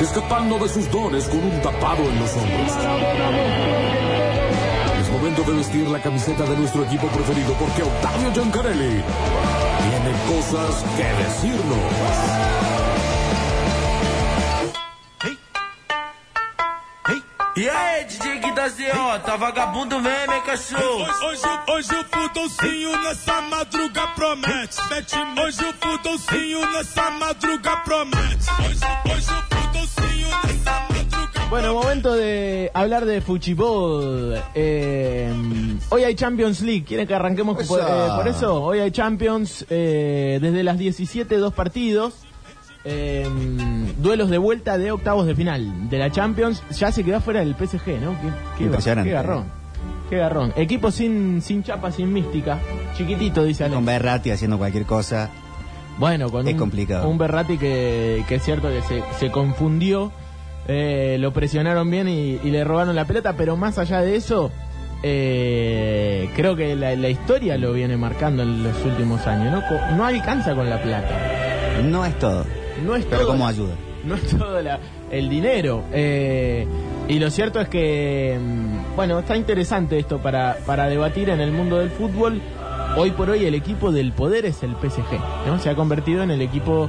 escapando de sus dones con un tapado en los hombros. Es momento de vestir la camiseta de nuestro equipo preferido porque Octavio Giancarelli tiene cosas que decirnos. E aí, DJ Guidazinho, tá vagabundo mesmo, hein, cachorro? Hoje, hoje o fudolcinho nessa madruga promete. Mete, hoje o fudolcinho nessa madruga promete. Hoje, hoje o fudolcinho nessa madruga Bueno, momento de hablar de Fuchibol. Eh, hoy hay Champions League. ¿Quieren que arranquemos por, eh, por eso? Hoy hay Champions eh, desde las 17, dos partidos. Eh, duelos de vuelta de octavos de final de la Champions. Ya se quedó fuera del PSG, ¿no? Qué, qué- Impresionante. Qué garrón. Qué garrón. Equipo sin, sin chapa, sin mística. Chiquitito, dice Alex. Con Berratti haciendo cualquier cosa. Bueno, con Es un, complicado. un Berratti que, que es cierto que se, se confundió, eh, lo presionaron bien y, y le robaron la pelota, pero más allá de eso, eh, creo que la, la historia lo viene marcando en los últimos años. No, no alcanza con la plata. No es todo. No es Pero todo, ¿cómo ayuda? No es todo la- el dinero. eh, y lo cierto es que, mm, bueno, está interesante esto para, para debatir en el mundo del fútbol. Hoy por hoy el equipo del poder es el PSG, ¿no? Se ha convertido en el equipo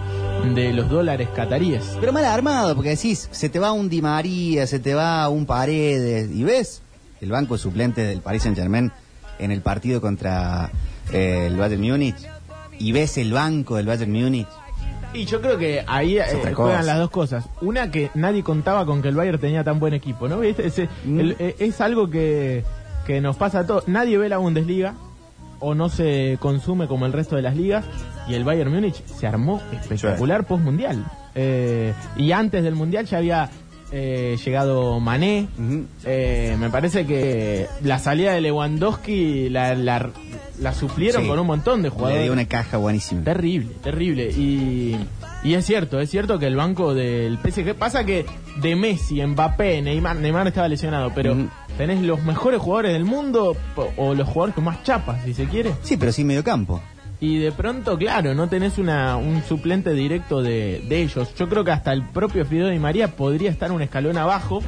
de los dólares cataríes. Pero mal armado, porque decís, se te va un Di María, se te va un Paredes, y ves el banco suplente del Paris Saint Germain en el partido contra eh, el Bayern Múnich, y ves el banco del Bayern Múnich. Y yo creo que ahí eh, juegan las dos cosas. Una que nadie contaba con que el Bayern tenía tan buen equipo, ¿no? Ese- Mm. el- eh, es algo que, que nos pasa a todos. Nadie ve la Bundesliga o no se consume como el resto de las ligas y el Bayern Múnich se armó espectacular post mundial. y antes del mundial ya había eh, llegado Mané. Eh, me parece que la salida de Lewandowski la, la, la suplieron Sí. con un montón de Le jugadores. dio una caja buenísima. Terrible, terrible. Y, y es cierto, es cierto que el banco del PSG pasa que de Messi, Mbappé, Neymar, Neymar estaba lesionado, pero tenés los mejores jugadores del mundo o los jugadores con más chapas, si se quiere. Sí, pero sin medio campo. Y de pronto, claro, no tenés una, un suplente directo de, de ellos. Yo creo que hasta el propio Fideo Di María podría estar un escalón abajo,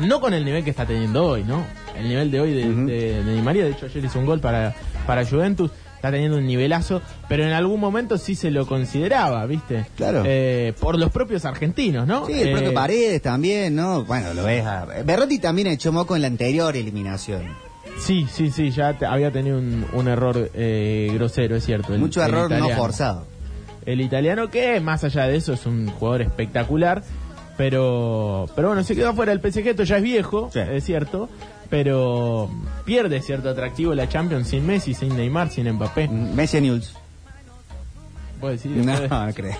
no con el nivel que está teniendo hoy, ¿no? El nivel de hoy de, Ujú. de- de Di María, de hecho ayer hizo un gol para, para Juventus, está teniendo un nivelazo, pero en algún momento sí se lo consideraba, ¿viste? Claro. Eh, por los propios argentinos, ¿no? Sí, el Eh, propio Paredes también, ¿no? Bueno, lo ves. a- Berratti también echó moco en la anterior eliminación. Sí, sí, sí, ya te- había tenido un, un error eh, grosero, es cierto. el- Mucho el error no italiano. forzado. El italiano que, más allá de eso, es un jugador espectacular. Pero, pero bueno, se quedó fuera del PSG, esto ya es viejo, Sí. es cierto. Pero pierde cierto atractivo la Champions sin Messi, sin Neymar, sin Mbappé. Messi News. ¿Puedo decir? No, Después, de, no creo.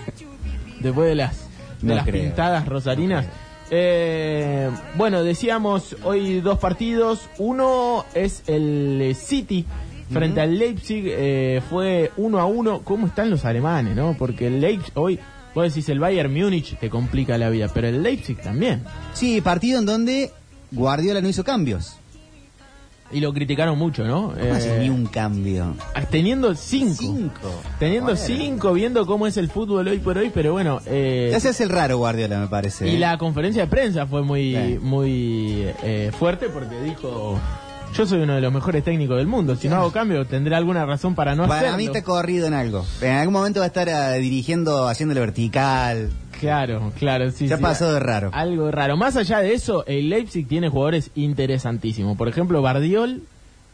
después de las, de No las creo. pintadas rosarinas. Eh, bueno, decíamos hoy dos partidos. Uno es el eh, City frente al Leipzig. eh, fue uno a uno. ¿Cómo están los alemanes, no? Porque el Leipzig hoy, vos decís el Bayern Múnich te complica la vida, pero el Leipzig también. Sí, partido en donde Guardiola no hizo cambios. Y lo criticaron mucho, ¿no? ¿Cómo Eh, ni un cambio? Teniendo cinco. Cinco. Teniendo cinco, viendo cómo es el fútbol hoy por hoy, pero bueno. eh, Te hace el raro Guardiola, me parece. Y ¿eh? la conferencia de prensa fue muy, Sí. muy eh, fuerte porque dijo, yo soy uno de los mejores técnicos del mundo, si no hago cambio tendré alguna razón para no Para hacerlo. mí está corrido en algo. En algún momento va a estar ah, dirigiendo, haciéndole vertical. Claro, claro, sí. Se sí. pasó de raro. Algo raro. Más allá de eso, el Leipzig tiene jugadores interesantísimos. Por ejemplo, Bardiol,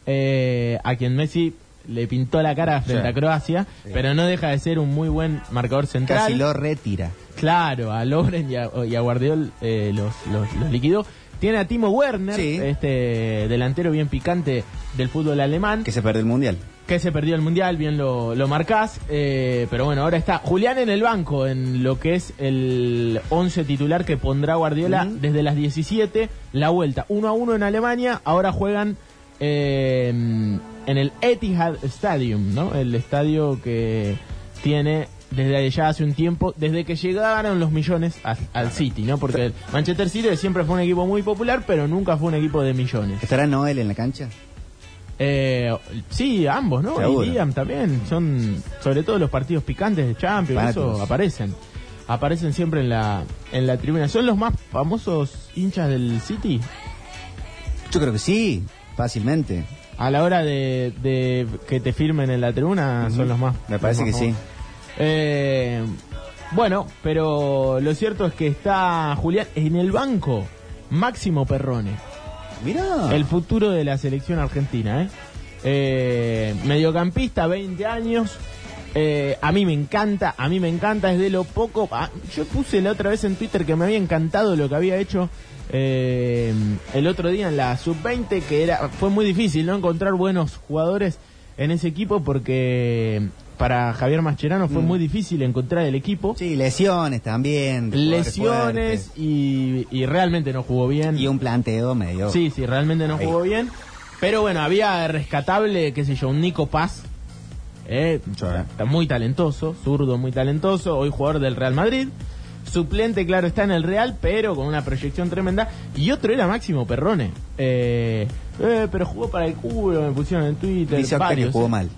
eh, a quien Messi le pintó la cara frente Sí. a Croacia, pero no deja de ser un muy buen marcador central. Casi lo retira. Claro, a Loren y a, y a Guardiol eh, los, los, los liquidó. Tiene a Timo Werner, Sí. este delantero bien picante del fútbol alemán. Que se perdió el mundial. Que se perdió el Mundial, bien lo, lo marcás. eh, pero bueno, ahora está Julián en el banco, en lo que es el 11 titular que pondrá Guardiola desde las 17. La vuelta 1 a 1 en Alemania. Ahora juegan eh, en el Etihad Stadium, ¿no? El estadio que tiene desde ya hace un tiempo, desde que llegaron los millones al City, ¿no? Porque el Manchester City siempre fue un equipo muy popular, pero nunca fue un equipo de millones. ¿Estará Noel en la cancha? Eh, sí, ambos, ¿no? Seguro. Y Liam también. Son, sobre todo los partidos picantes de Champions, eso aparecen. Aparecen siempre en la, en la tribuna. ¿Son los más famosos hinchas del City? Yo creo que sí, fácilmente. A la hora de, de que te firmen en la tribuna, son los más. Me parece que sí. Eh, bueno, pero lo cierto es que está Julián en el banco. Máximo Perrone. El futuro de la selección argentina, ¿eh? Eh, mediocampista, 20 años. Eh, a mí me encanta, a mí me encanta, es de lo poco. ah, yo puse la otra vez en Twitter que me había encantado lo que había hecho eh, el otro día en la sub-20, que era fue muy difícil no encontrar buenos jugadores en ese equipo porque para Javier Mascherano fue muy difícil encontrar el equipo. Sí, lesiones también. Lesiones y, y realmente no jugó bien. Y un planteo medio. Sí, sí, realmente no Ahí. jugó bien. Pero bueno, había rescatable, qué sé yo, un Nico Paz. eh, está muy talentoso, zurdo muy talentoso, hoy jugador del Real Madrid. Suplente, claro, está en el Real, pero con una proyección tremenda. Y otro era Máximo Perrone. Eh, eh, pero jugó para el culo, me pusieron en Twitter. Dice que varios, jugó eh. mal.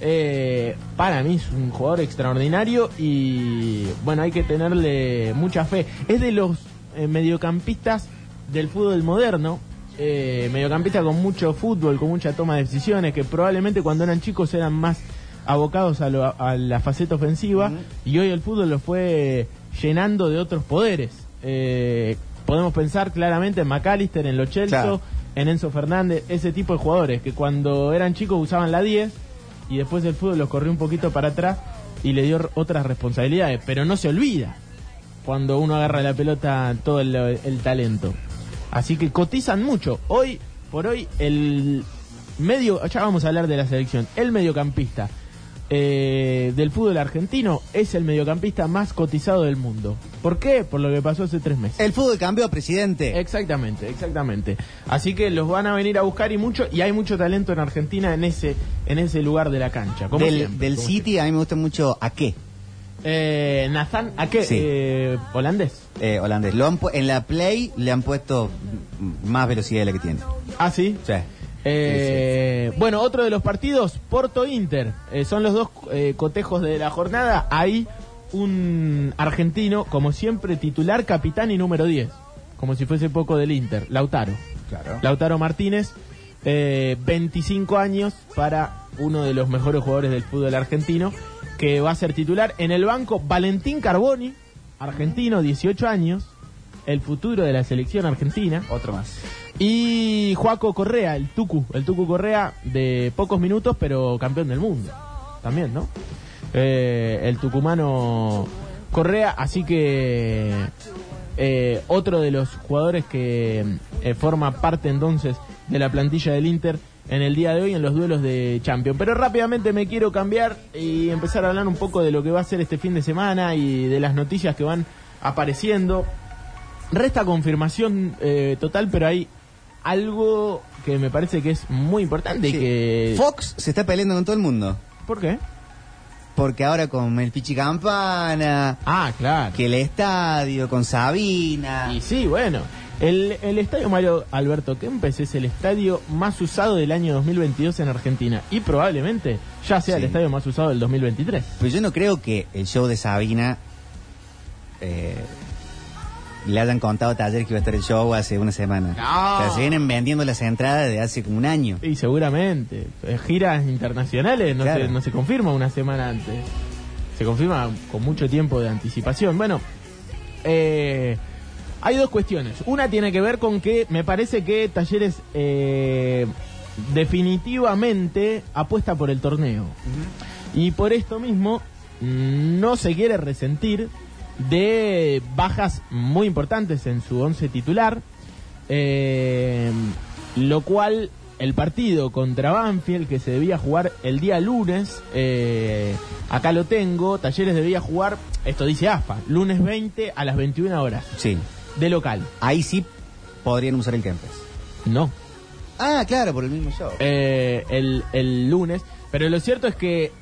Eh, para mí es un jugador extraordinario y bueno, hay que tenerle mucha fe. Es de los eh, mediocampistas del fútbol moderno, eh, mediocampista con mucho fútbol, con mucha toma de decisiones, que probablemente cuando eran chicos eran más abocados a, lo- a la faceta ofensiva y hoy el fútbol lo fue llenando de otros poderes. Eh, podemos pensar claramente en McAllister, en Lo Celso, Claro. en Enzo Fernández, ese tipo de jugadores que cuando eran chicos usaban la 10 y después el fútbol los corrió un poquito para atrás y le dio otras responsabilidades, pero no se olvida cuando uno agarra la pelota todo el, el talento. Así que cotizan mucho. Hoy por hoy el medio, ya vamos a hablar de la selección, el mediocampista eh, del fútbol argentino es el mediocampista más cotizado del mundo. ¿Por qué? Por lo que pasó hace tres meses. El fútbol cambió, presidente. Exactamente, exactamente. Así que los van a venir a buscar y mucho y hay mucho talento en Argentina en ese en ese lugar de la cancha. como del siempre, del como City a mí me gusta mucho a qué. Eh, Nathan, ¿a qué? Sí. Eh, holandés. eh, holandés. Lo han en la Play le han puesto más velocidad de la que tiene. Ah, sí. Sí. Eh, Bueno, otro de los partidos, Porto Inter. Eh, son los dos eh, cotejos de la jornada. Hay un argentino, como siempre, titular, capitán y número 10. Como si fuese poco del Inter, Lautaro. Claro. Lautaro Martínez, eh, 25 años para uno de los mejores jugadores del fútbol argentino, que va a ser titular. En el banco, Valentín Carboni, argentino, 18 años, el futuro de la selección argentina. Otro más. Y Juaco Correa, el Tucu, el Tucu Correa de pocos minutos, pero campeón del mundo. También, ¿no? Eh, el tucumano Correa, así que eh, otro de los jugadores que eh, forma parte entonces de la plantilla del Inter en el día de hoy en los duelos de Champions. Pero rápidamente me quiero cambiar y empezar a hablar un poco de lo que va a ser este fin de semana y de las noticias que van apareciendo. Resta confirmación eh, total, pero hay algo que me parece que es muy importante y Sí. que... Fox se está peleando con todo el mundo. ¿Por qué? Porque ahora con el Pichi Campana, Ah, claro. que el estadio, con Sabina. Y sí, bueno. El, el estadio Mario Alberto Kempes es el estadio más usado del año 2022 en Argentina. Y probablemente ya sea el estadio más usado del 2023. Pero yo no creo que el show de Sabina eh, le hayan contado Taller que iba a estar el show hace una semana. No. O sea, se vienen vendiendo las entradas de hace como un año. Y seguramente. eh, Giras internacionales no, Claro. se, no se confirma una semana antes. Se confirma con mucho tiempo de anticipación. Bueno, eh, hay dos cuestiones. Una tiene que ver con que me parece que Talleres eh, definitivamente apuesta por el torneo. Y por esto mismo mm, no se quiere resentir de bajas muy importantes en su once titular, eh, lo cual el partido contra Banfield, que se debía jugar el día lunes, eh, acá lo tengo, Talleres debía jugar, esto dice AFA, lunes 20 a las 21 horas, Sí. de local. Ahí sí podrían usar el Kempes. No, Ah, claro, por el mismo show. eh, el, el lunes. Pero lo cierto es que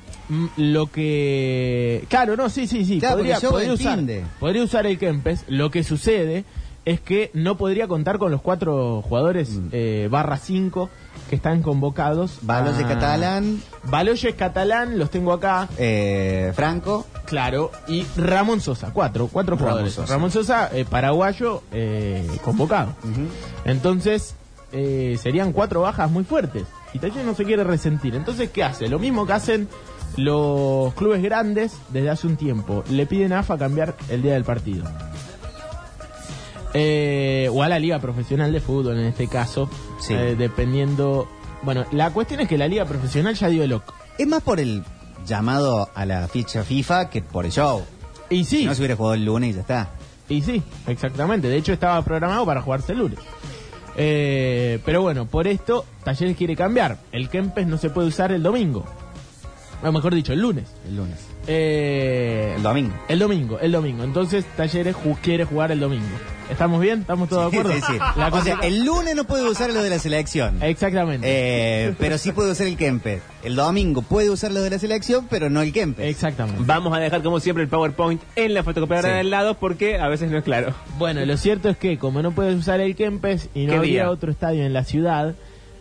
lo que... Claro, no, sí, sí, sí. Claro, podría, podría usar, podría usar el Kempes. Lo que sucede es que no podría contar con los cuatro jugadores Mm. eh, barra 5 que están convocados. Baloye a- Catalán, Baloyes Catalán, los tengo acá, eh, Franco. claro. Y Ramón Sosa, cuatro, cuatro Ramón jugadores. Sosa. Ramón Sosa, eh, paraguayo, eh, convocado. Entonces, eh, serían cuatro bajas muy fuertes. Y Talleres no se quiere resentir. Entonces, ¿qué hace? Lo mismo que hacen los clubes grandes desde hace un tiempo. Le piden a AFA cambiar el día del partido. Eh, o a la Liga Profesional de Fútbol en este caso. Sí. eh, dependiendo. Bueno, la cuestión es que la Liga Profesional ya dio el ok. Es más por el llamado a la ficha FIFA que por el show. Y sí, Si no se hubiera jugado el lunes y ya está. Y sí, exactamente. De hecho, estaba programado para jugarse el lunes. Eh, pero bueno, por esto, Talleres quiere cambiar. El Kempes no se puede usar el domingo. O mejor dicho, el lunes. El lunes. Eh, El domingo. El domingo, el domingo. Entonces, Talleres ju- quiere jugar el domingo. ¿Estamos bien? ¿Estamos todos de acuerdo? Sí, sí. La O cosa- sea, el lunes no puede usar lo de la selección. Exactamente. Eh, pero sí puede usar el Kempes. El domingo puede usar lo de la selección, pero no el Kempes. Exactamente. Vamos a dejar como siempre el PowerPoint en la fotocopiadora Sí. del lado porque a veces no es claro. Bueno, lo cierto es que como no puedes usar el Kempes y no ¿Qué había día? otro estadio en la ciudad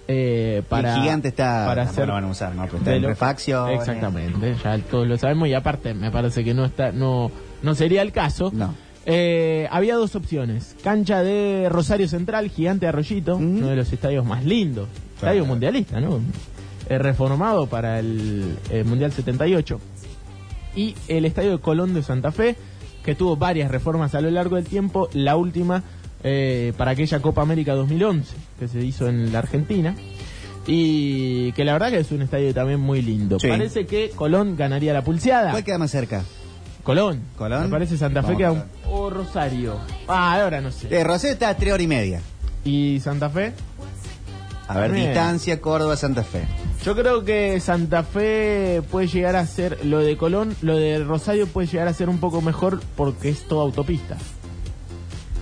eh, para el gigante está. para hacer lo van a usar, ¿no? Pero está de en lo- refacción. Exactamente, ya todos lo sabemos y aparte me parece que no está no no sería el caso. No. Eh, había dos opciones. Cancha de Rosario Central, Gigante Arroyito, uno de los estadios más lindos. Estadio mundialista, ¿no? Eh, reformado para el, eh, Mundial 78. Y el Estadio de Colón de Santa Fe, que tuvo varias reformas a lo largo del tiempo. La última eh, para aquella Copa América 2011, que se hizo en la Argentina. Y que la verdad que es un estadio también muy lindo. Sí. Parece que Colón ganaría la pulseada. ¿Cuál queda más cerca? Colón. Colón. Me parece Santa Fe queda un... O Rosario. Ah, ahora no sé. Eh, Rosario está a tres horas y media. ¿Y Santa Fe? A ver, Bien. distancia, Córdoba, Santa Fe. Yo creo que Santa Fe puede llegar a ser, lo de Colón, lo de Rosario puede llegar a ser un poco mejor porque es toda autopista.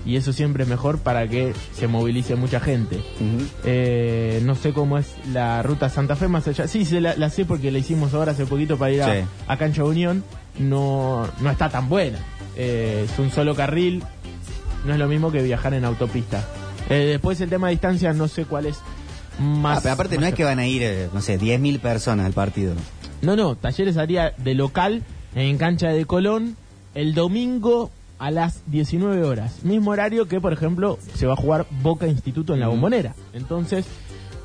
Y eso siempre es mejor para que se movilice mucha gente. Eh, no sé cómo es la ruta Santa Fe más allá. Sí, se la, la sé porque la hicimos ahora hace poquito para ir a, Sí. a Cancha Unión. No, no está tan buena. Eh, es un solo carril. No es lo mismo que viajar en autopista. Eh, después el tema de distancia no sé cuál es más. Ah, pero aparte no más es que van a ir, eh, no sé, 10.000 personas al partido. No, no, Talleres haría de local en cancha de Colón el domingo a las 19 horas. Mismo horario que, por ejemplo, se va a jugar Boca Instituto en la bombonera. Entonces,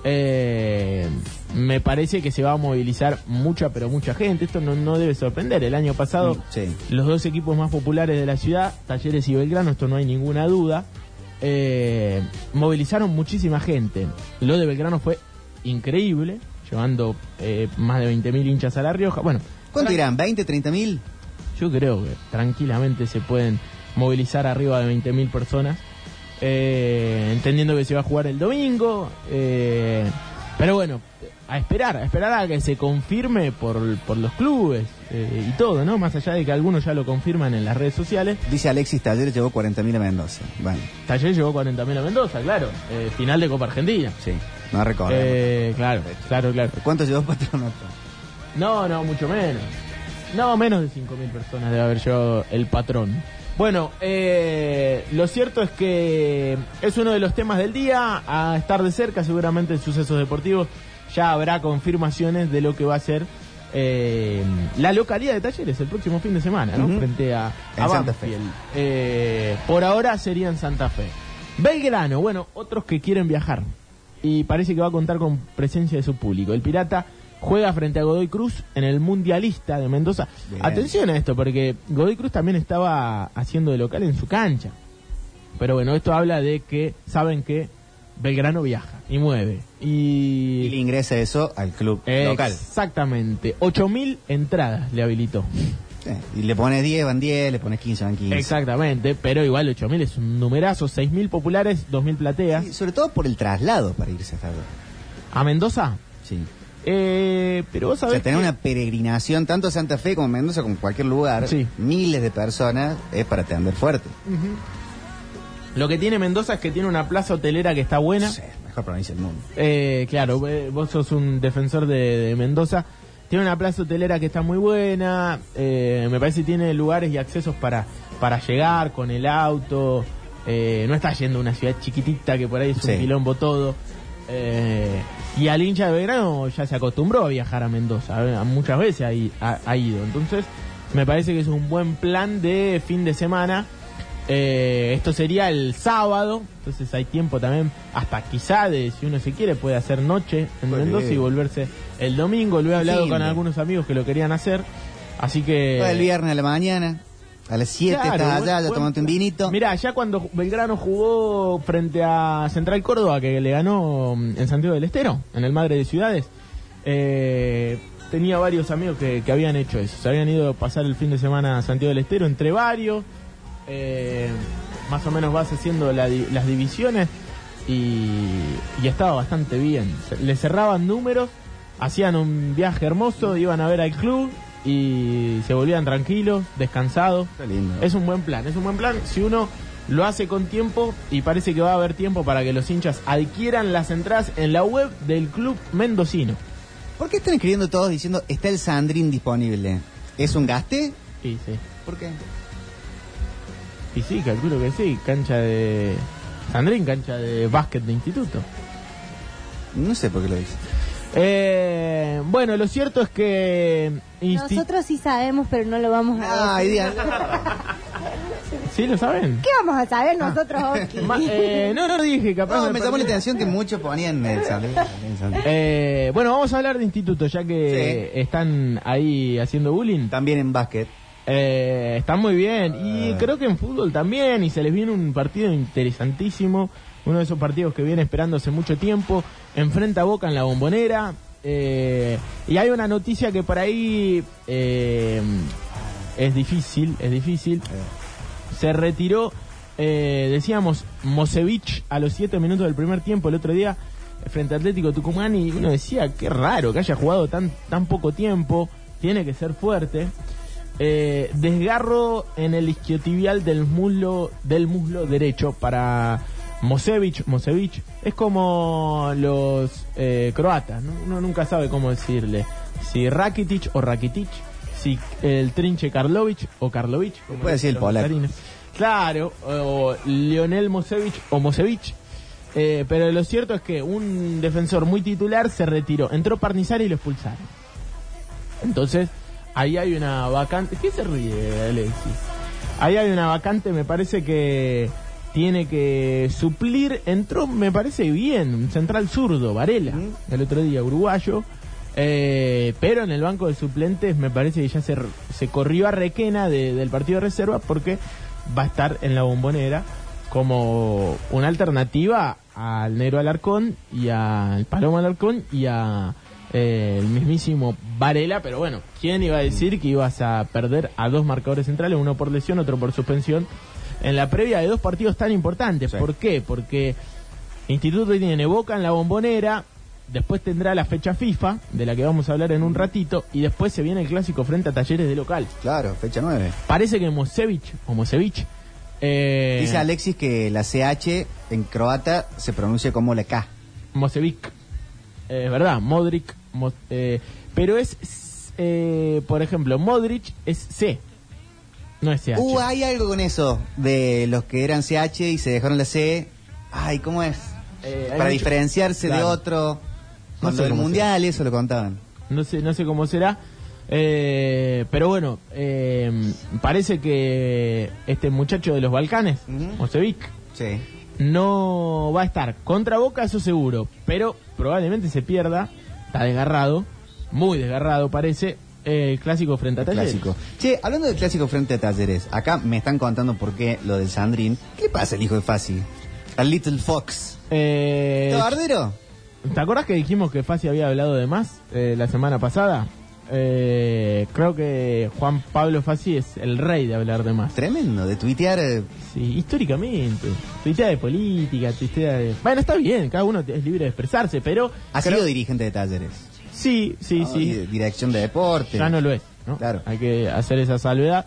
eh, me parece que se va a movilizar mucha, pero mucha gente. Esto no, no debe sorprender. El año pasado, Mm, sí. los dos equipos más populares de la ciudad, Talleres y Belgrano, esto no hay ninguna duda, eh, movilizaron muchísima gente. Lo de Belgrano fue increíble, llevando eh, más de 20.000 hinchas a La Rioja. Bueno, ¿Cuánto irán? ¿20, 30 mil? Yo creo que tranquilamente se pueden movilizar arriba de 20.000 personas, eh, entendiendo que se va a jugar el domingo. eh, pero bueno, a esperar, a esperar a que se confirme por, por los clubes eh, y todo, ¿no? Más allá de que algunos ya lo confirman en las redes sociales. Dice Alexis Taller llegó 40 mil a Mendoza. Bueno, Talleres llevó 40.000 a Mendoza, claro. eh, final de Copa Argentina. sí, no recuerdo. Eh, claro, claro, claro. ¿Cuánto llevó Patronato? No, no, mucho menos. No, menos de 5.000 personas debe haber llevado el patrón. Bueno, eh, lo cierto es que es uno de los temas del día, a estar de cerca seguramente en sucesos deportivos ya habrá confirmaciones de lo que va a ser eh, la localidad de Talleres el próximo fin de semana, ¿no? Frente a, Santa Fe. Eh, por ahora sería en Santa Fe. Belgrano, bueno, otros que quieren viajar y parece que va a contar con presencia de su público. El Pirata juega frente a Godoy Cruz en el Mundialista de Mendoza. Bien. Atención a esto, porque Godoy Cruz también estaba haciendo de local en su cancha. Pero bueno, esto habla de que saben que Belgrano viaja y mueve. Y le Y... ingresa eso al club local. Exactamente. 8.000 entradas le habilitó. Eh, y le pones 10, van 10, le pones 15, van 15. Exactamente, pero igual 8.000 es un numerazo. 6.000 populares, 2.000 plateas. Y sobre todo por el traslado para irse hasta allá. ¿A Mendoza? Sí. Eh, pero vos O sabés sea, tener que- una peregrinación, tanto a Santa Fe como Mendoza, como cualquier lugar, Sí. miles de personas, es para atender fuerte. Lo que tiene Mendoza es que tiene una plaza hotelera que está buena. Sí, mejor provincia del mundo. Eh, claro, eh, vos sos un defensor de, de Mendoza. Tiene una plaza hotelera que está muy buena. eh, me parece que tiene lugares y accesos para, para llegar con el auto. eh, no está yendo a una ciudad chiquitita que por ahí es Sí. un quilombo todo. eh, y al hincha de Belgrano ya se acostumbró a viajar a Mendoza. eh, muchas veces ha, ha- ha ido. Entonces, me parece que es un buen plan de fin de semana. Eh, esto sería el sábado, entonces hay tiempo también, hasta quizá de, si uno se quiere, puede hacer noche en Muy Mendoza bien. y volverse el domingo. Lo he hablado con algunos amigos que lo querían hacer, así que... el viernes a la mañana, a las 7 Claro, estás allá, ya tomándote un vinito. Mirá, ya cuando Belgrano jugó frente a Central Córdoba, que le ganó mm, en Santiago del Estero, en el Madre de Ciudades, eh, tenía varios amigos que, que habían hecho eso. Se habían ido a pasar el fin de semana a Santiago del Estero, entre varios. eh, más o menos vas haciendo la las divisiones y, y estaba bastante bien. Le cerraban números, hacían un viaje hermoso, iban a ver al club y se volvían tranquilos, descansados. Está lindo. Es un buen plan, es un buen plan si uno lo hace con tiempo y parece que va a haber tiempo para que los hinchas adquieran las entradas en la web del club mendocino. ¿Por qué están escribiendo todos diciendo está el Sandrín disponible? ¿Es un gaste? Y sí, ¿Por qué? y sí, calculo que sí, cancha de... Sandrín, cancha de básquet de instituto. No sé por qué lo dice. Eh, bueno, lo cierto es que... Nosotros sí sabemos, pero no lo vamos a Ay, decir. Diana. ¿Sí lo saben? ¿Qué vamos a saber nosotros, Oki? Ma- eh, no, no dije, capaz... No, me me llamó la atención que muchos ponían el el. Eh, bueno, vamos a hablar de instituto, ya que están ahí haciendo bullying. También en básquet. Eh, están muy bien. Y Ah. creo que en fútbol también. Y se les viene un partido interesantísimo. Uno de esos partidos que viene esperando hace mucho tiempo. Enfrenta Boca en la bombonera. Eh, y hay una noticia que por ahí eh, es difícil, es difícil. Se retiró, eh, decíamos, Mosevich a los 7 minutos del primer tiempo el otro día frente a Atlético Tucumán y uno decía, qué raro que haya jugado tan, tan poco tiempo, tiene que ser fuerte. Eh, desgarro en el isquiotibial del muslo, del muslo derecho para Mosevich. Mosevich es como los eh, croatas, ¿no? uno nunca sabe cómo decirle. Si Rakitic o Rakitic, si el trinche Karlovic o Karlovic. como Puede decir el polaco. Claro, o Lionel Mosevich o Mosevich. Eh, pero lo cierto es que un defensor muy titular se retiró. Entró Parnizar y lo expulsaron. Entonces, ahí hay una vacante. ¿Qué se ríe, Alexis? Ahí hay una vacante, me parece que tiene que suplir. Entró, me parece bien, un central zurdo, Varela, el otro día, uruguayo. Eh, pero en el banco de suplentes me parece que ya se, se corrió a Requena de- del partido de reserva porque va a estar en la bombonera como una alternativa al Negro Alarcón y al Palomo Alarcón y a eh, el mismísimo Varela, pero bueno, ¿quién iba a decir que ibas a perder a dos marcadores centrales, uno por lesión, otro por suspensión, en la previa de dos partidos tan importantes? Sí. ¿Por qué? Porque Instituto tiene Boca en la bombonera, después tendrá la fecha FIFA, de la que vamos a hablar en un ratito, y después se viene el clásico frente a Talleres de local. Claro, fecha 9. Parece que Mosevich, o Mosevich, eh, Dice Alexis que la CH en croata se pronuncia como la K. Mosevic, es verdad, Modric, Mo- eh, pero es, eh, por ejemplo, Modric es C, no es CH. Uh, hay algo con eso de los que eran CH y se dejaron la C. Ay, ¿cómo es? Eh, Para mucho- diferenciarse de otro. No Cuando sé del cómo mundial, eso lo contaban. no sé, no sé cómo será. Eh, pero bueno, eh, parece que este muchacho de los Balcanes, Ujú. Mosevic, Sí. no va a estar contra Boca, eso seguro, pero probablemente se pierda, está desgarrado, muy desgarrado parece, eh, el clásico frente a Talleres. Clásico. Che, hablando del clásico frente a Talleres, acá me están contando por qué lo del Sandrín. ¿Qué pasa al hijo de Fasi? Al Little Fox. Eh, ¿Está bardero? ¿Te acuerdas que dijimos que Fasi había hablado de más eh, la semana pasada? eh, creo que Juan Pablo Fassi es el rey de hablar de más. Tremendo, de tuitear. eh, Sí, históricamente. Tuitea de política, tuitea de... Bueno, está bien, cada uno es libre de expresarse, pero... Ha creo- sido dirigente de talleres. Sí, sí, ¿no? Y sí. dirección de deporte. Ya no lo es, ¿no? Claro. Hay que hacer esa salvedad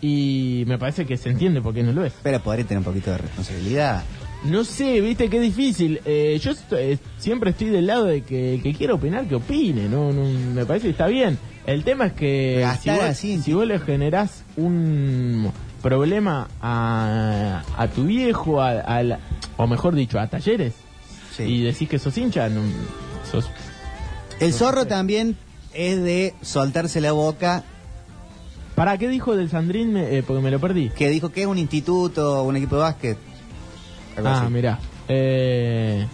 y me parece que se entiende por qué no lo es. Pero podría tener un poquito de responsabilidad. No sé, viste qué difícil. Eh, yo eh, siempre estoy del lado de que el que quiera opinar, que opine. No, no, me parece que está bien. El tema es que si vos, así, si vos le generás un problema a, a tu viejo, a, a la- o mejor dicho, a talleres, Sí. y decís que sos hincha, no, sos... El zorro también es de soltarse la boca, ¿Para qué dijo del Sandrín? Me- eh, porque me lo perdí. que dijo que es un instituto, un equipo de básquet. Algo Ah, así. mirá. Eh,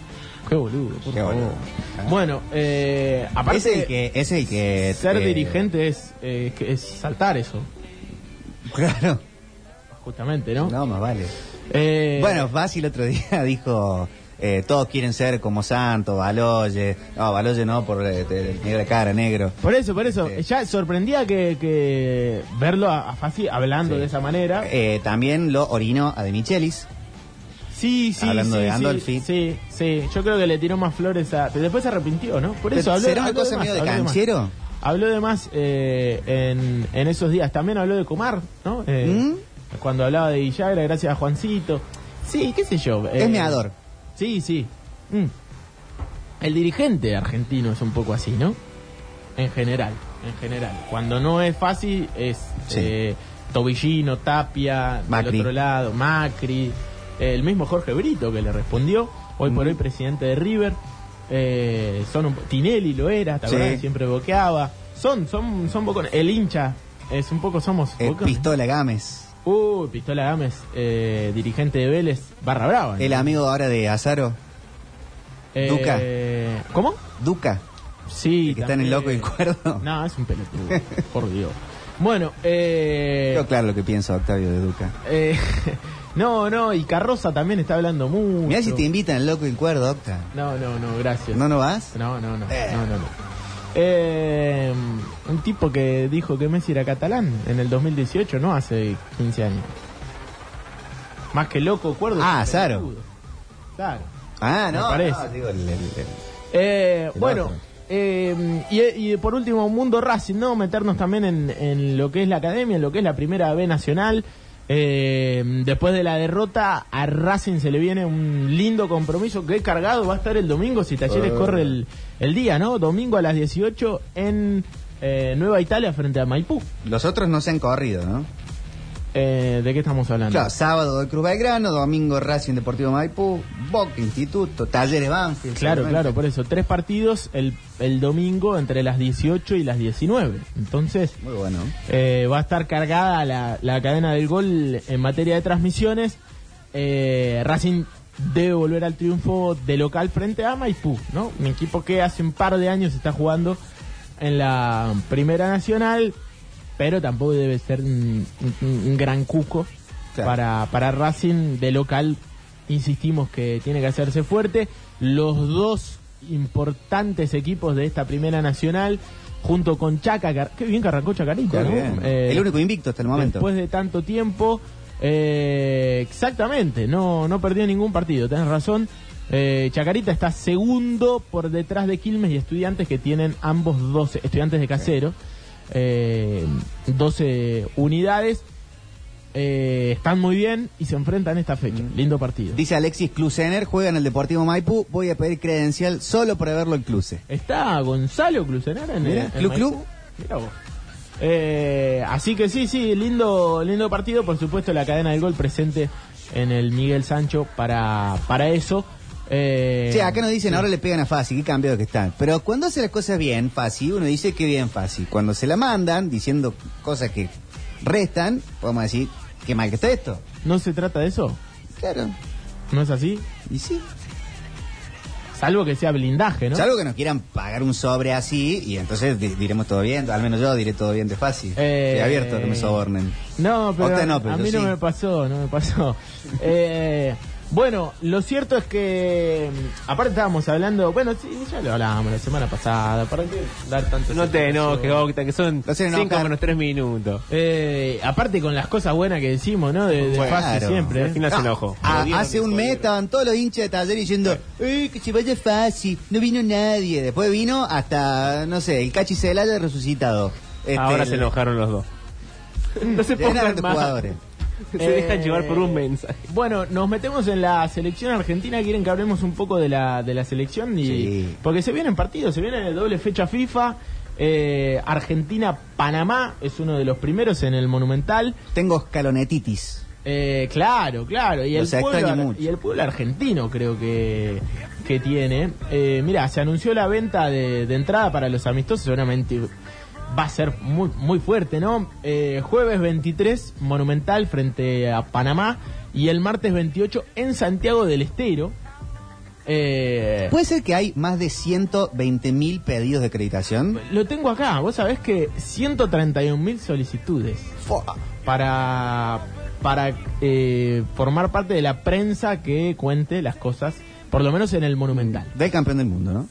qué boludo, por Qué favor. boludo. Bueno, eh, aparte... es el que, es el que Ser eh, dirigente es, eh, que es saltar eso, Claro, justamente, ¿no? no más vale. Eh, Bueno, Fácil otro día dijo, eh, todos quieren ser como Santo, Baloye. No, Baloye no, por eh, el negro de cara, negro. por eso, por eso. Este- Ya sorprendía que, que verlo a, a Fassi hablando Sí. de esa manera. Eh, también lo orinó a De Michelis. sí, sí, hablando sí, de sí, Gandolfi. Sí, sí. Yo creo que le tiró más flores a... Pero después se arrepintió, ¿no? Por eso habló, ¿será una habló cosa medio de habló más. canchero? Habló de más eh, en, en esos días. También habló de Comar, ¿no? Eh, ¿Mm? Cuando hablaba de Villagra, gracias a Juancito. Sí, qué sé yo. eh, Es meador. Sí, sí. Mm. El dirigente argentino es un poco así, ¿no? En general, en general. Cuando no es fácil es Sí. eh, Tobillino, Tapia, Macri. del otro lado, Macri, el mismo Jorge Brito que le respondió, hoy Mm. por hoy presidente de River. Eh, son un, Tinelli lo era, ¿te Sí. Siempre boqueaba. Son, son, son bocones. El hincha es un poco, somos Eh, bocones. Pistola Gámez. Uy, Pistola Gámez, eh, dirigente de Vélez, barra brava. ¿no? El amigo ahora de Azaro, Eh, Duca. ¿Cómo? Duca. Sí. El que está en el loco y el cuerdo. No, es un pelotudo, por Dios. Bueno, eh, Yo claro lo que pienso Octavio de Duca. eh, no, no, y Carroza también está hablando mucho. Mirá si te invitan el loco y el cuerdo, Octa. No, no, no, gracias. ¿No no vas? No, no, no, Eh. no, no, no. Eh, un tipo que dijo que Messi era catalán en el 2018, no hace 15 años. Más que loco, cuerdo. Ah, pelotudo. Claro. Ah, Me no, parece. no, digo, el- el- el- Eh, El bueno, eh, y, y por último, Mundo Racing, ¿no? Meternos también en, en lo que es la academia, en lo que es la primera B nacional. Eh, después de la derrota, a Racing se le viene un lindo compromiso. que cargado va a estar el domingo si Talleres Oh. corre el, el día, ¿no? Domingo a las 18 en eh, Nueva Italia frente a Maipú. Los otros no se han corrido, ¿no? Eh, ¿De qué estamos hablando? Claro, sábado de Cruz Belgrano, domingo Racing Deportivo Maipú, Boca Instituto, Talleres Banfield. Claro, claro, por eso. Tres partidos el, el domingo entre las 18 y las 19. Entonces, Muy bueno. Eh, va a estar cargada la, la cadena del gol en materia de transmisiones. Eh, Racing debe volver al triunfo de local frente a Maipú, ¿no? Un equipo que hace un par de años está jugando en la Primera Nacional, pero tampoco debe ser un, un- un gran cuco Claro. para, para Racing de local. Insistimos que tiene que hacerse fuerte. Los dos importantes equipos de esta Primera Nacional, junto con Chaca, que- qué bien que arrancó Chacarita, ¿no? Eh, el único invicto hasta el momento. Después de tanto tiempo, eh, exactamente, no, no perdió ningún partido, tenés razón. Eh, Chacarita está segundo por detrás de Quilmes y Estudiantes que tienen ambos 12, Estudiantes de Casero, eh, 12 unidades. Eh, están muy bien y se enfrentan esta fecha. Lindo partido. Dice Alexis Klusener, juega en el Deportivo Maipú, voy a pedir credencial solo para verlo en Cluse. Está Gonzalo Clusenara en Mira, el Club, Maipú. Club. Mirá vos. Eh, así que sí, sí, lindo, lindo partido. Por supuesto, la cadena del gol presente en el Miguel Sancho para, para eso. Eh, Sí, acá nos dicen, ahora le pegan a Fácil, qué cambiado que están. Pero cuando hace las cosas bien, Fácil, uno dice que bien Fácil. Cuando se la mandan diciendo cosas que restan, podemos decir, qué mal que está esto. ¿No se trata de eso? Claro. ¿No es así? Y sí. Salvo que sea blindaje, ¿no? Salvo que nos quieran pagar un sobre así y entonces di- diremos todo bien, al menos yo diré todo bien de fácil. Eh, Estoy abierto a que me sobornen. No, pero, Usted no, pero a mí no sí. me pasó, no me pasó. Eh, Bueno, lo cierto es que, mm, aparte estábamos hablando, bueno, sí, ya lo hablábamos la semana pasada, ¿para qué dar tanto No te enojes, Octa, que son No se 5 enojan. menos 3 minutos. Eh, aparte con las cosas buenas que decimos, ¿no? De, de Claro. fase siempre. Al final se Ah, enojó. ah, hace un mes estaban todos los hinchas de taller diciendo "Ay, que se vaya fácil, no vino nadie. Después vino hasta, no sé, el Cachi Celaya resucitado. Este, Ahora el- se enojaron los dos. No se pongan de más. jugadores. Se Eh, dejan llevar por un mensaje. Bueno, nos metemos en la selección argentina. ¿Quieren que hablemos un poco de la, de la selección? Y, Sí. Porque se vienen partidos, se viene doble fecha FIFA. Eh, Argentina-Panamá es uno de los primeros en el Monumental. Tengo escalonetitis. Eh, claro, claro. Y O el, sea, pueblo, y el pueblo argentino creo que, que tiene. Eh, mira, se anunció la venta de, de entrada para los amistosos. Seguramente va a ser muy, muy fuerte, ¿no? Eh, jueves 23, Monumental frente a Panamá. Y el martes 28 en Santiago del Estero. Eh, ¿Puede ser que hay más de 120 mil pedidos de acreditación? lo tengo acá. Vos sabés que 131 mil solicitudes. para para eh, formar parte de la prensa que cuente las cosas, por lo menos en el Monumental. Del campeón del mundo, ¿no?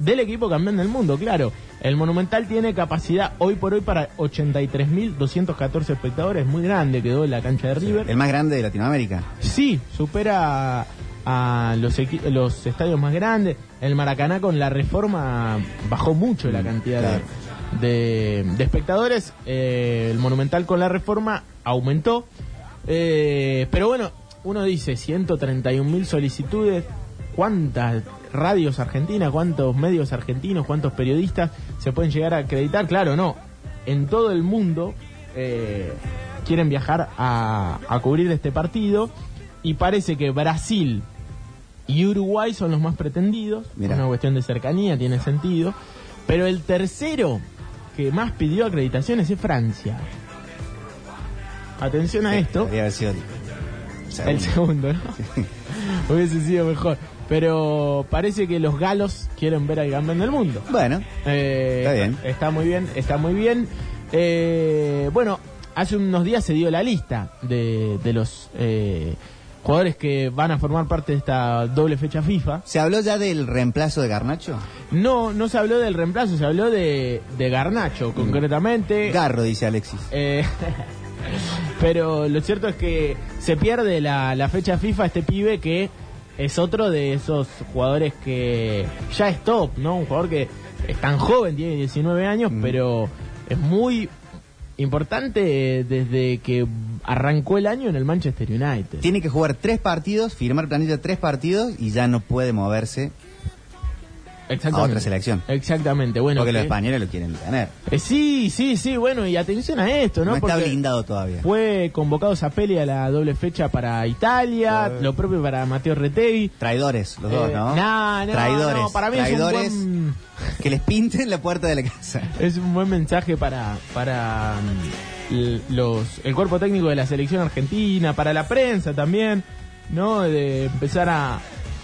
Del equipo campeón del mundo, claro. El Monumental tiene capacidad hoy por hoy para 83.214 espectadores, muy grande quedó la cancha de River. El más grande de Latinoamérica. Sí, supera a, los, los estadios más grandes. El Maracaná con la reforma bajó mucho la cantidad de- claro. de, de espectadores. Eh, el Monumental con la reforma aumentó. Eh, pero bueno, uno dice 131 mil solicitudes. ¿Cuántas radios argentinas, cuántos medios argentinos, cuántos periodistas se pueden llegar a acreditar? Claro, no. En todo el mundo eh, quieren viajar a, a cubrir este partido y parece que Brasil y Uruguay son los más pretendidos. Mirá. Una cuestión de cercanía, tiene sentido. Pero el tercero que más pidió acreditaciones es Francia. Atención a esto. Debería haber sido segundo. El segundo, ¿no? Hubiese sido mejor. Pero parece que los galos quieren ver al campeón del mundo. Bueno, Eh, Está bien. Está muy bien, está muy bien. Eh, bueno, hace unos días se dio la lista de, de los eh, jugadores que van a formar parte de esta doble fecha FIFA. ¿se habló ya del reemplazo de Garnacho? No, no se habló del reemplazo, se habló de, de Garnacho, concretamente. Garro, dice Alexis. Eh, pero lo cierto es que se pierde la, la fecha FIFA este pibe que es otro de esos jugadores que ya es top, ¿no? Un jugador que es tan joven, tiene 19 años, Mm. pero es muy importante desde que arrancó el año en el Manchester United. Tiene que jugar tres partidos, firmar planilla tres partidos y ya no puede moverse a otra selección. Exactamente, bueno. porque los que- españoles lo quieren tener. eh, sí, sí, sí, bueno, y atención a esto, ¿no? No, está blindado todavía. Fue convocado Zapelli a la doble fecha para Italia, lo propio para Mateo Retegui. Traidores, los dos, Eh, ¿no? no, no, Traidores. no, para mí es un Traidores buen- que les pinten la puerta de la casa. Es un buen mensaje para, para mm, los, el cuerpo técnico de la selección argentina, para la prensa también, ¿no? De empezar a,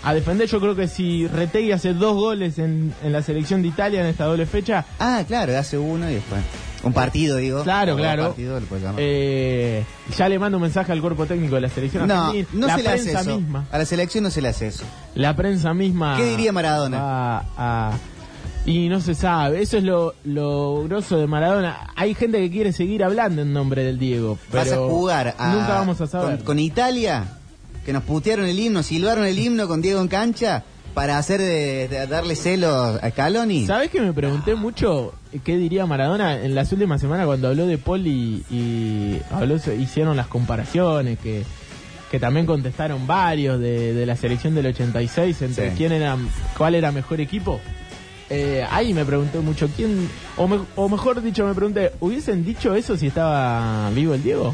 a defender. Yo creo que si Retegui hace dos goles en, en la selección de Italia en esta doble fecha, Ah, claro, hace uno y después. Un partido, digo. Claro, claro. lo llamar. eh, ya le mando un mensaje al cuerpo técnico de la selección no, no la se le hace prensa eso. misma. A la selección no se le hace eso. La prensa misma. ¿Qué diría Maradona? a- y no se sabe. Eso es lo, lo grosso de Maradona. Hay gente que quiere seguir hablando en nombre del Diego. Pero Vas a jugar a- Nunca vamos a saber. Con, con Italia, que nos putearon el himno, silbaron el himno con Diego en cancha para hacer de, de darle celos a Scaloni. ¿Sabes que me pregunté mucho qué diría Maradona en las últimas semanas cuando habló de Paul y, y habló, hicieron las comparaciones que, que también contestaron varios de, de la selección del 86 entre Sí. quién era cuál era mejor equipo? Eh, ahí me pregunté mucho quién o, me- o mejor dicho me pregunté ¿hubiesen dicho eso si estaba vivo el Diego?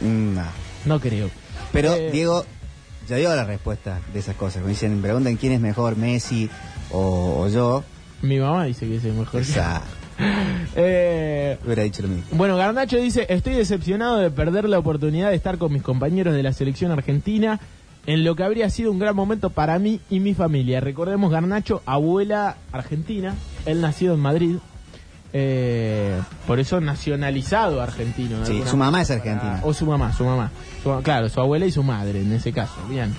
Mm, no. No creo. Pero Eh, Diego ya dio la respuesta de esas cosas. Me dicen, preguntan quién es mejor, Messi o, o yo. Mi mamá dice que es el mejor. Eh, hubiera dicho lo mismo. Bueno, Garnacho dice, estoy decepcionado de perder la oportunidad de estar con mis compañeros de la selección argentina en lo que habría sido un gran momento para mí y mi familia. Recordemos, Garnacho, abuela argentina, él nacido en Madrid. Eh, por eso nacionalizado argentino. Sí, su mamá manera, es argentina. O su mamá, su mamá. Su- claro, su abuela y su madre en ese caso. Bien.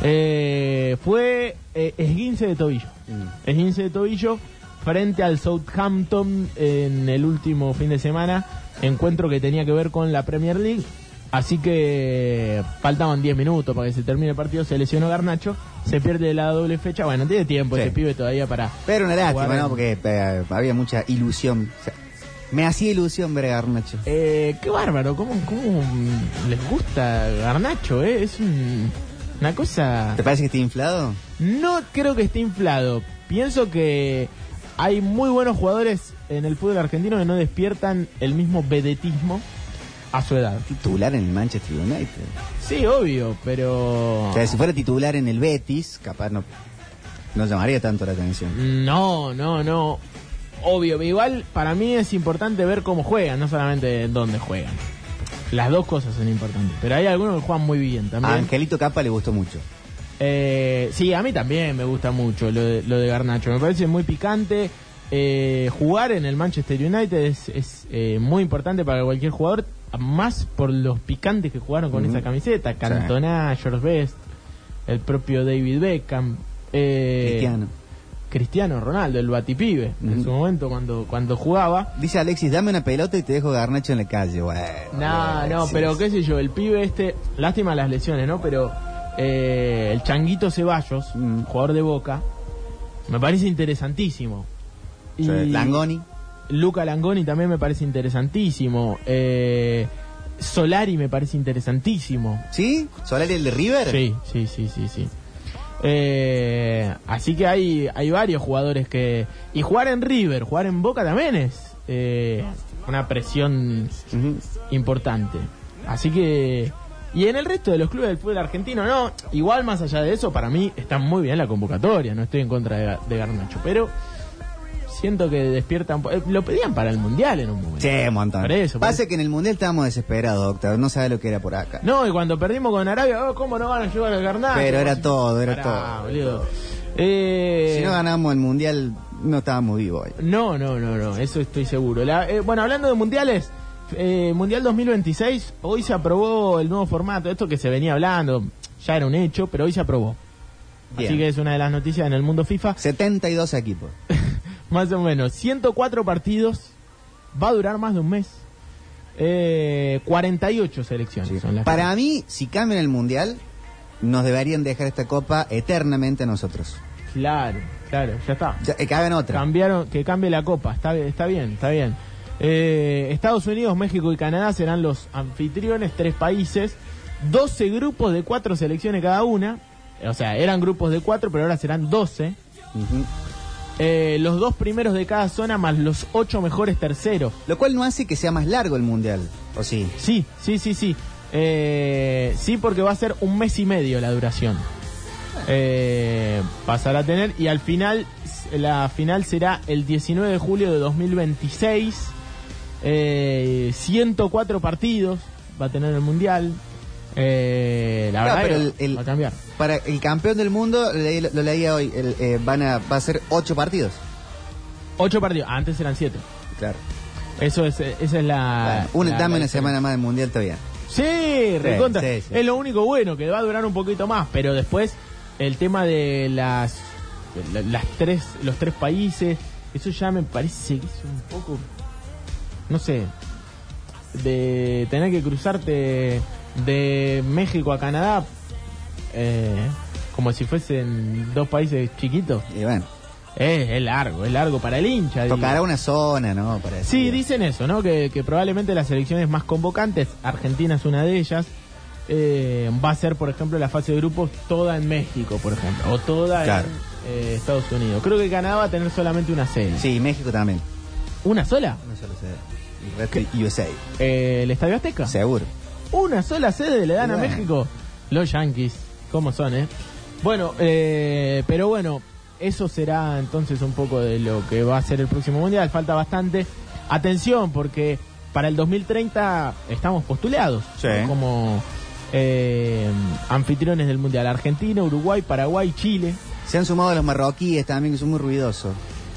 Eh, fue eh, esguince de tobillo. Mm. Esguince de tobillo frente al Southampton en el último fin de semana. Encuentro que tenía que ver con la Premier League. Así que faltaban 10 minutos para que se termine el partido. Se lesionó Garnacho. Se pierde la doble fecha. Bueno, tiene tiempo Sí. ese pibe todavía para. Pero una lástima, en- ¿no? Porque eh, había mucha ilusión. O sea, me hacía ilusión ver a Garnacho. Eh, qué bárbaro, ¿cómo, cómo les gusta Garnacho? Eh? Es un- una cosa... ¿Te parece que está inflado? No creo que esté inflado. Pienso que hay muy buenos jugadores en el fútbol argentino que no despiertan el mismo vedetismo a su edad. Titular en el Manchester United. Sí, obvio, pero... O sea, si fuera titular en el Betis, capaz no, no llamaría tanto la atención. No, no, no. Obvio, igual para mí es importante ver cómo juegan, no solamente en dónde juegan. Las dos cosas son importantes, pero hay algunos que juegan muy bien también. A Angelito Capa le gustó mucho. Eh, sí, a mí también me gusta mucho lo de, lo de Garnacho. Me parece muy picante. Eh, jugar en el Manchester United es, es, eh, muy importante para cualquier jugador, más por los picantes que jugaron con esa camiseta. Cantona, George Best, el propio David Beckham. eh, Cristiano. Cristiano Ronaldo, el batipibe, en su momento cuando, cuando jugaba. Dice Alexis, dame una pelota y te dejo Garnacho en la calle. Bueno, No, Alexis. no, pero qué sé yo, el pibe este, lástima las lesiones, ¿no? Pero eh, el Changuito Ceballos, jugador de Boca, me parece interesantísimo. Langoni. Luca Langoni también me parece interesantísimo. Eh, Solari me parece interesantísimo. ¿Sí? ¿Solari el de River? Sí, sí, sí, sí, sí. Eh, así que hay, hay varios jugadores que... Y jugar en River, jugar en Boca también es eh, una presión importante. Así que... Y en el resto de los clubes del fútbol argentino, no. Igual más allá de eso, para mí está muy bien la convocatoria. No estoy en contra de, de Garnacho. Pero siento que despiertan... lo pedían para el Mundial en un momento. Sí, un montón. Por eso, por Pasa eso. que en el Mundial estábamos desesperados, Octavio. No sabe lo que era por acá. No, y cuando perdimos con Arabia, oh, ¿cómo no van a llevar al Garnacho? Pero era todo, era todo. boludo. Eh, Si no ganamos el Mundial, no estábamos vivos hoy. No, no, no, no, eso estoy seguro. La- eh, bueno, hablando de mundiales, eh, Mundial 2026, hoy se aprobó el nuevo formato, esto que se venía hablando, ya era un hecho, pero hoy se aprobó. Bien. Así que es una de las noticias en el mundo FIFA. 72 equipos. Más o menos, 104 partidos, va a durar más de un mes. Eh, 48 selecciones Sí. son las Para mí, si cambian el Mundial, nos deberían dejar esta copa eternamente a nosotros. Claro, claro, ya está. Ya, eh, que hagan otra. Cambiaron, que cambie la copa, está, bien, está bien, está bien. Eh, Estados Unidos, México y Canadá serán los anfitriones, tres países, 12 grupos de cuatro selecciones cada una, o sea, eran grupos de cuatro, pero ahora serán 12. Ujú. Eh, los dos primeros de cada zona más los ocho mejores terceros. Lo cual no hace que sea más largo el Mundial. ¿O sí? Sí, sí, sí, sí. Eh, sí, porque va a ser un mes y medio la duración. Eh, pasará a tener y al final, la final será el 19 de julio de 2026. Eh, 104 partidos va a tener el Mundial. Eh, la verdad pero el- el- va a cambiar. Para el campeón del mundo, lo, leía hoy, el, eh, van a, va a ser ocho partidos. 8 partidos, antes eran 7. Claro. Eso es, esa es la... Una- la- dame la una semana más de Mundial todavía. Sí, recontra. sí, sí. Es lo único bueno, que va a durar un poquito más, pero después el tema de las, la- las tres, los tres países, eso ya me parece que es un poco, no sé, de tener que cruzarte de México a Canadá, eh, como si fuesen dos países chiquitos. Y bueno, Es, es largo, es largo para el hincha. digo. tocará una zona, ¿no? Para Sí, dicen eso, ¿no? Que, que probablemente las selecciones más convocantes, Argentina es una de ellas, eh, va a ser, por ejemplo, la fase de grupos toda en México, por ejemplo, o toda Claro. en eh, Estados Unidos. Creo que Canadá va a tener solamente una sede. Sí, México también. ¿Una sola? Una sola sede. USA. Eh, ¿El Estadio Azteca? Seguro. ¿Una sola sede le dan a. México? Los Yankees, ¿cómo son, eh? Bueno, eh, pero bueno, eso será entonces un poco de lo que va a ser el próximo Mundial. Falta bastante. Atención, porque para el 2030 estamos postulados Sí. ¿no? como eh, anfitriones del Mundial. Argentina, Uruguay, Paraguay, Chile. Se han sumado los marroquíes también, que son muy ruidosos.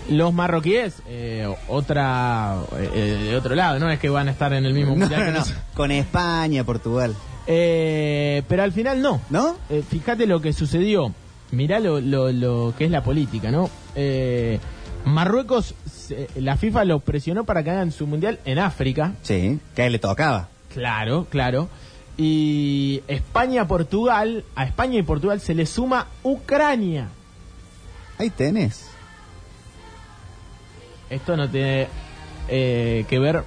Los marroquíes, eh, otra eh, de otro lado, no es que van a estar en el mismo No, mundial. no, no. Con España, Portugal. Eh, pero al final no. ¿No? Eh, fíjate lo que sucedió. Mirá lo, lo, lo que es la política, ¿no? Eh, Marruecos, se- la FIFA lo presionó para que hagan su mundial en África. Sí, que a él le tocaba. Claro, claro. Y España-Portugal, a España y Portugal se le suma Ucrania. Ahí tenés. Esto no tiene eh, que ver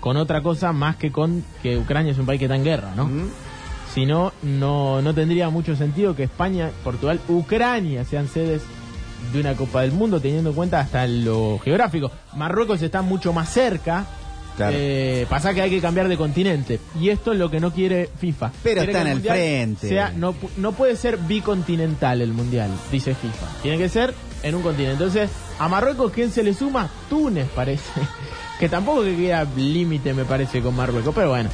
con otra cosa más que con que Ucrania es un país que está en guerra, ¿no? Mm. Si no, no, no tendría mucho sentido que España, Portugal, Ucrania sean sedes de una Copa del Mundo, teniendo en cuenta hasta lo geográfico. Marruecos está mucho más cerca. Claro. Eh, pasa que hay que cambiar de continente. Y esto es lo que no quiere FIFA. Pero Quiere está en el mundial frente. sea- no, no puede ser bicontinental el mundial, dice FIFA. Tiene que ser en un continente. Entonces, a Marruecos, ¿quién se le suma? Túnez, parece. que tampoco que queda límite, me parece, con Marruecos. Pero bueno,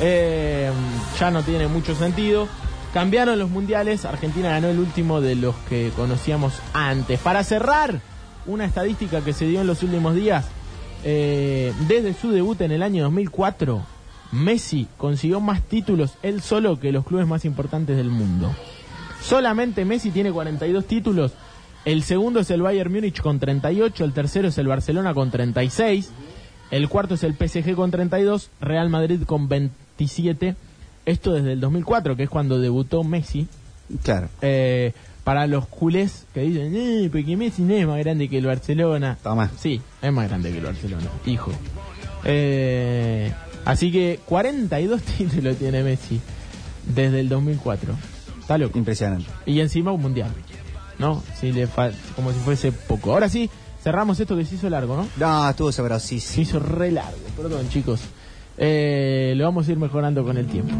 eh, ya no tiene mucho sentido. Cambiaron los mundiales. Argentina ganó el último de los que conocíamos antes. Para cerrar, una estadística que se dio en los últimos días. Eh, desde su debut en el año 2004, Messi consiguió más títulos él solo que los clubes más importantes del mundo. Solamente Messi tiene 42 títulos. El segundo es el Bayern Múnich con 38, el tercero es el Barcelona con 36, el cuarto es el PSG con 32, Real Madrid con 27. Esto desde el 2004, que es cuando debutó Messi. Claro. Eh, para los culés que dicen, eh, porque Messi no es más grande que el Barcelona. Toma. Sí, es más grande que el Barcelona, hijo. Eh, así que 42 títulos tiene Messi desde el 2004. Está loco. Impresionante. Y encima un mundial. ¿No? Si le fal- como si fuese poco. Ahora sí, cerramos esto que se hizo largo, ¿no? No, estuvo Se sabrosísimo. hizo re largo, perdón chicos. Eh, lo vamos a ir mejorando con el tiempo.